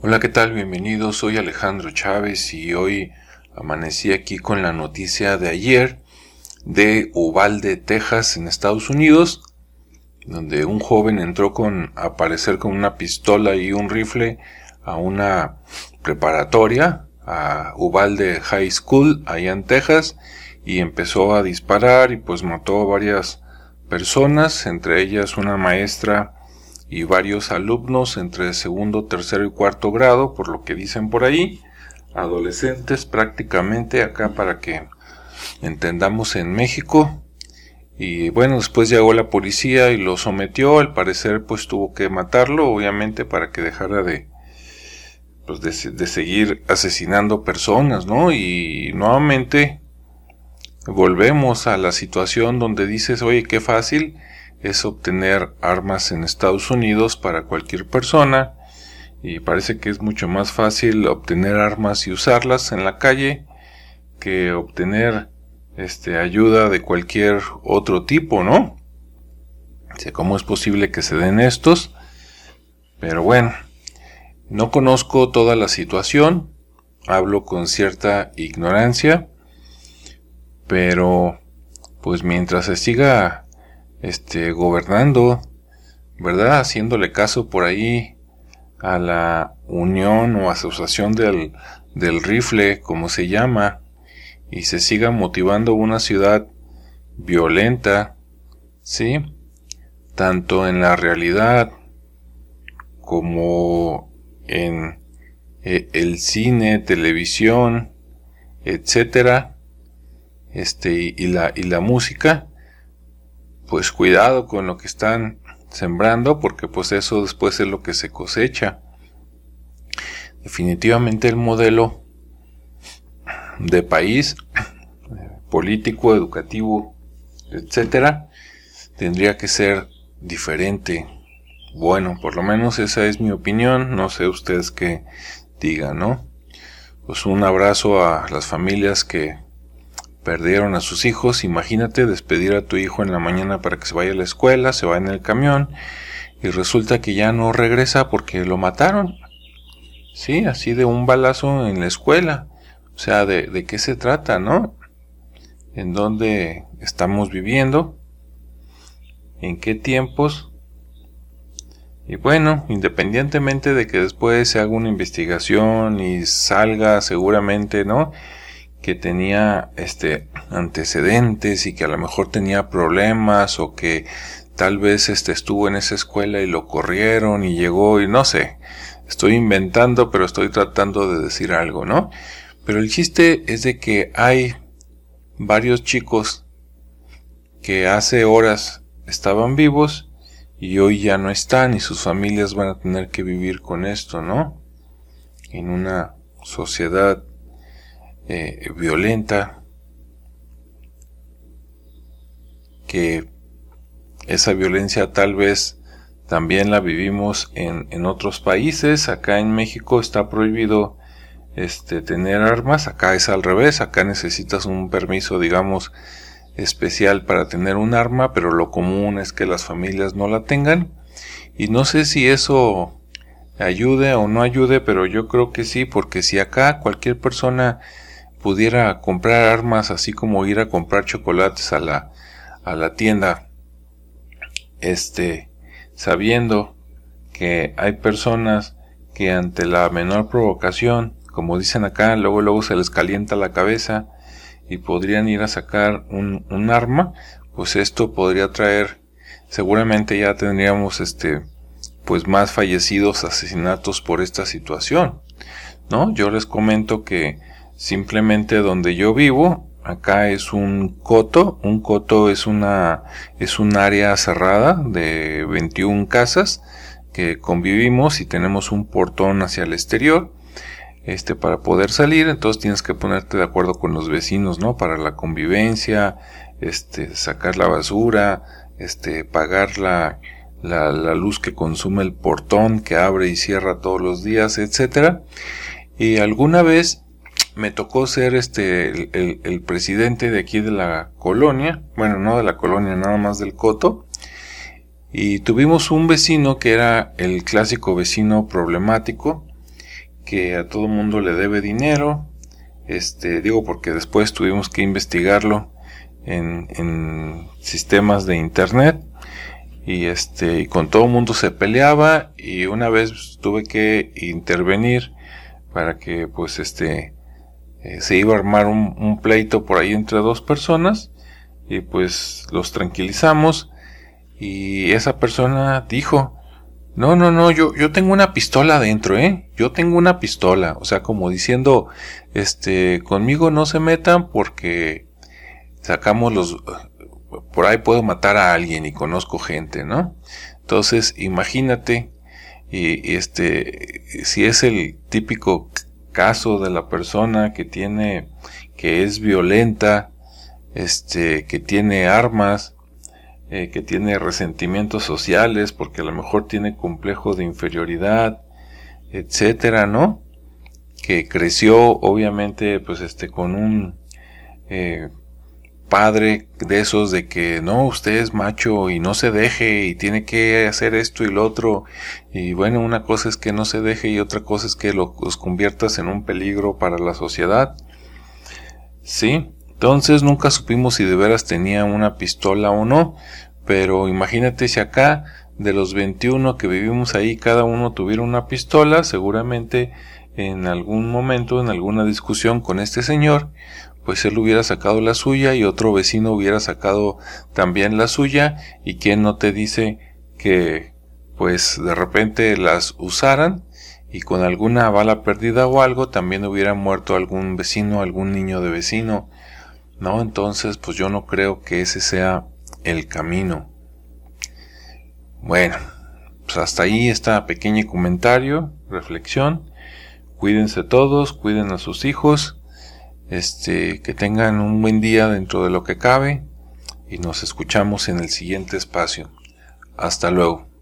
Hola, ¿qué tal? Bienvenidos. Soy Alejandro Chávez y hoy amanecí aquí con la noticia de ayer de Uvalde, Texas, en Estados Unidos, donde un joven entró con aparecer con una pistola y un rifle a una preparatoria, a Uvalde High School, allá en Texas, y empezó a disparar y pues mató a varias personas, entre ellas una maestra y varios alumnos entre segundo, tercero y cuarto grado, por lo que dicen por ahí, adolescentes prácticamente acá para que entendamos en México. Y bueno, después llegó la policía y lo sometió, al parecer pues tuvo que matarlo, obviamente, para que dejara de, pues, de, seguir asesinando personas, ¿no? Y nuevamente volvemos a la situación donde dices, oye, qué fácil es obtener armas en Estados Unidos para cualquier persona y parece que es mucho más fácil obtener armas y usarlas en la calle que obtener este ayuda de cualquier otro tipo, ¿no? sé cómo es posible que se den estos, pero bueno, no conozco toda la situación, hablo con cierta ignorancia, pero pues mientras se siga este, gobernando, ¿verdad? Haciéndole caso por ahí a la unión o asociación del, del rifle, como se llama, y se siga motivando una ciudad violenta, ¿sí? Tanto en la realidad como en eh, el cine, televisión, etcétera, este, y la, y la música, pues cuidado con lo que están sembrando porque pues eso después es lo que se cosecha. Definitivamente el modelo de país, político, educativo, etcétera, tendría que ser diferente. Bueno, por lo menos esa es mi opinión, no sé ustedes qué digan, ¿no? Pues un abrazo a las familias que perdieron a sus hijos, imagínate despedir a tu hijo en la mañana para que se vaya a la escuela, se va en el camión y resulta que ya no regresa porque lo mataron. Sí, así de un balazo en la escuela. O sea, ¿de, de qué se trata, no? ¿En dónde estamos viviendo? ¿En qué tiempos? Y bueno, independientemente de que después se haga una investigación y salga seguramente, ¿no? Que tenía este antecedentes y que a lo mejor tenía problemas o que tal vez este estuvo en esa escuela y lo corrieron y llegó y no sé. Estoy inventando, pero estoy tratando de decir algo, ¿no? Pero el chiste es de que hay varios chicos que hace horas estaban vivos y hoy ya no están y sus familias van a tener que vivir con esto, ¿no? En una sociedad eh, violenta, que esa violencia tal vez también la vivimos en, en otros países. Acá en México está prohibido este, tener armas. Acá es al revés. Acá necesitas un permiso, digamos, especial para tener un arma, pero lo común es que las familias no la tengan. Y no sé si eso ayude o no ayude, pero yo creo que sí, porque si acá cualquier persona pudiera comprar armas así como ir a comprar chocolates a la, a la tienda, este, sabiendo que hay personas que ante la menor provocación, como dicen acá, luego luego se les calienta la cabeza y podrían ir a sacar un, un arma, pues esto podría traer, seguramente ya tendríamos este, pues más fallecidos, asesinatos por esta situación, ¿no? Yo les comento que Simplemente donde yo vivo, acá es un coto, un coto es una es un área cerrada de 21 casas que convivimos y tenemos un portón hacia el exterior. Este para poder salir, entonces tienes que ponerte de acuerdo con los vecinos, ¿no? Para la convivencia, este sacar la basura, este pagar la la, la luz que consume el portón que abre y cierra todos los días, etcétera. Y alguna vez me tocó ser este el, presidente de aquí de la colonia, bueno, no de la colonia, nada más del Coto, y tuvimos un vecino que era el clásico vecino problemático, que a todo mundo le debe dinero. Este, digo porque después tuvimos que investigarlo en, en sistemas de internet y este y con todo mundo se peleaba y una vez tuve que intervenir para que pues este eh, se iba a armar un, pleito por ahí entre dos personas y pues los tranquilizamos y esa persona dijo no no no yo yo tengo una pistola adentro eh yo tengo una pistola o sea como diciendo este conmigo no se metan porque sacamos los por ahí puedo matar a alguien y conozco gente, ¿no? Entonces, imagínate, y, este, si es el típico caso de la persona que tiene, que es violenta, este, que tiene armas, eh, que tiene resentimientos sociales, porque a lo mejor tiene complejo de inferioridad, etcétera, ¿no? Que creció, obviamente, pues este, con un, eh, padre de esos de que no, usted es macho y no se deje y tiene que hacer esto y lo otro. Y bueno, una cosa es que no se deje y otra cosa es que los conviertas en un peligro para la sociedad. Sí, entonces nunca supimos si de veras tenía una pistola o no, pero imagínate si acá de los 21 que vivimos ahí cada uno tuviera una pistola, seguramente en algún momento, en alguna discusión con este señor, pues él hubiera sacado la suya y otro vecino hubiera sacado también la suya y quién no te dice que pues de repente las usaran y con alguna bala perdida o algo también hubiera muerto algún vecino, algún niño de vecino, ¿no? Entonces pues yo no creo que ese sea el camino. Bueno, pues hasta ahí está pequeño comentario, reflexión. Cuídense todos, cuiden a sus hijos este, que tengan un buen día dentro de lo que cabe y nos escuchamos en el siguiente espacio. Hasta luego.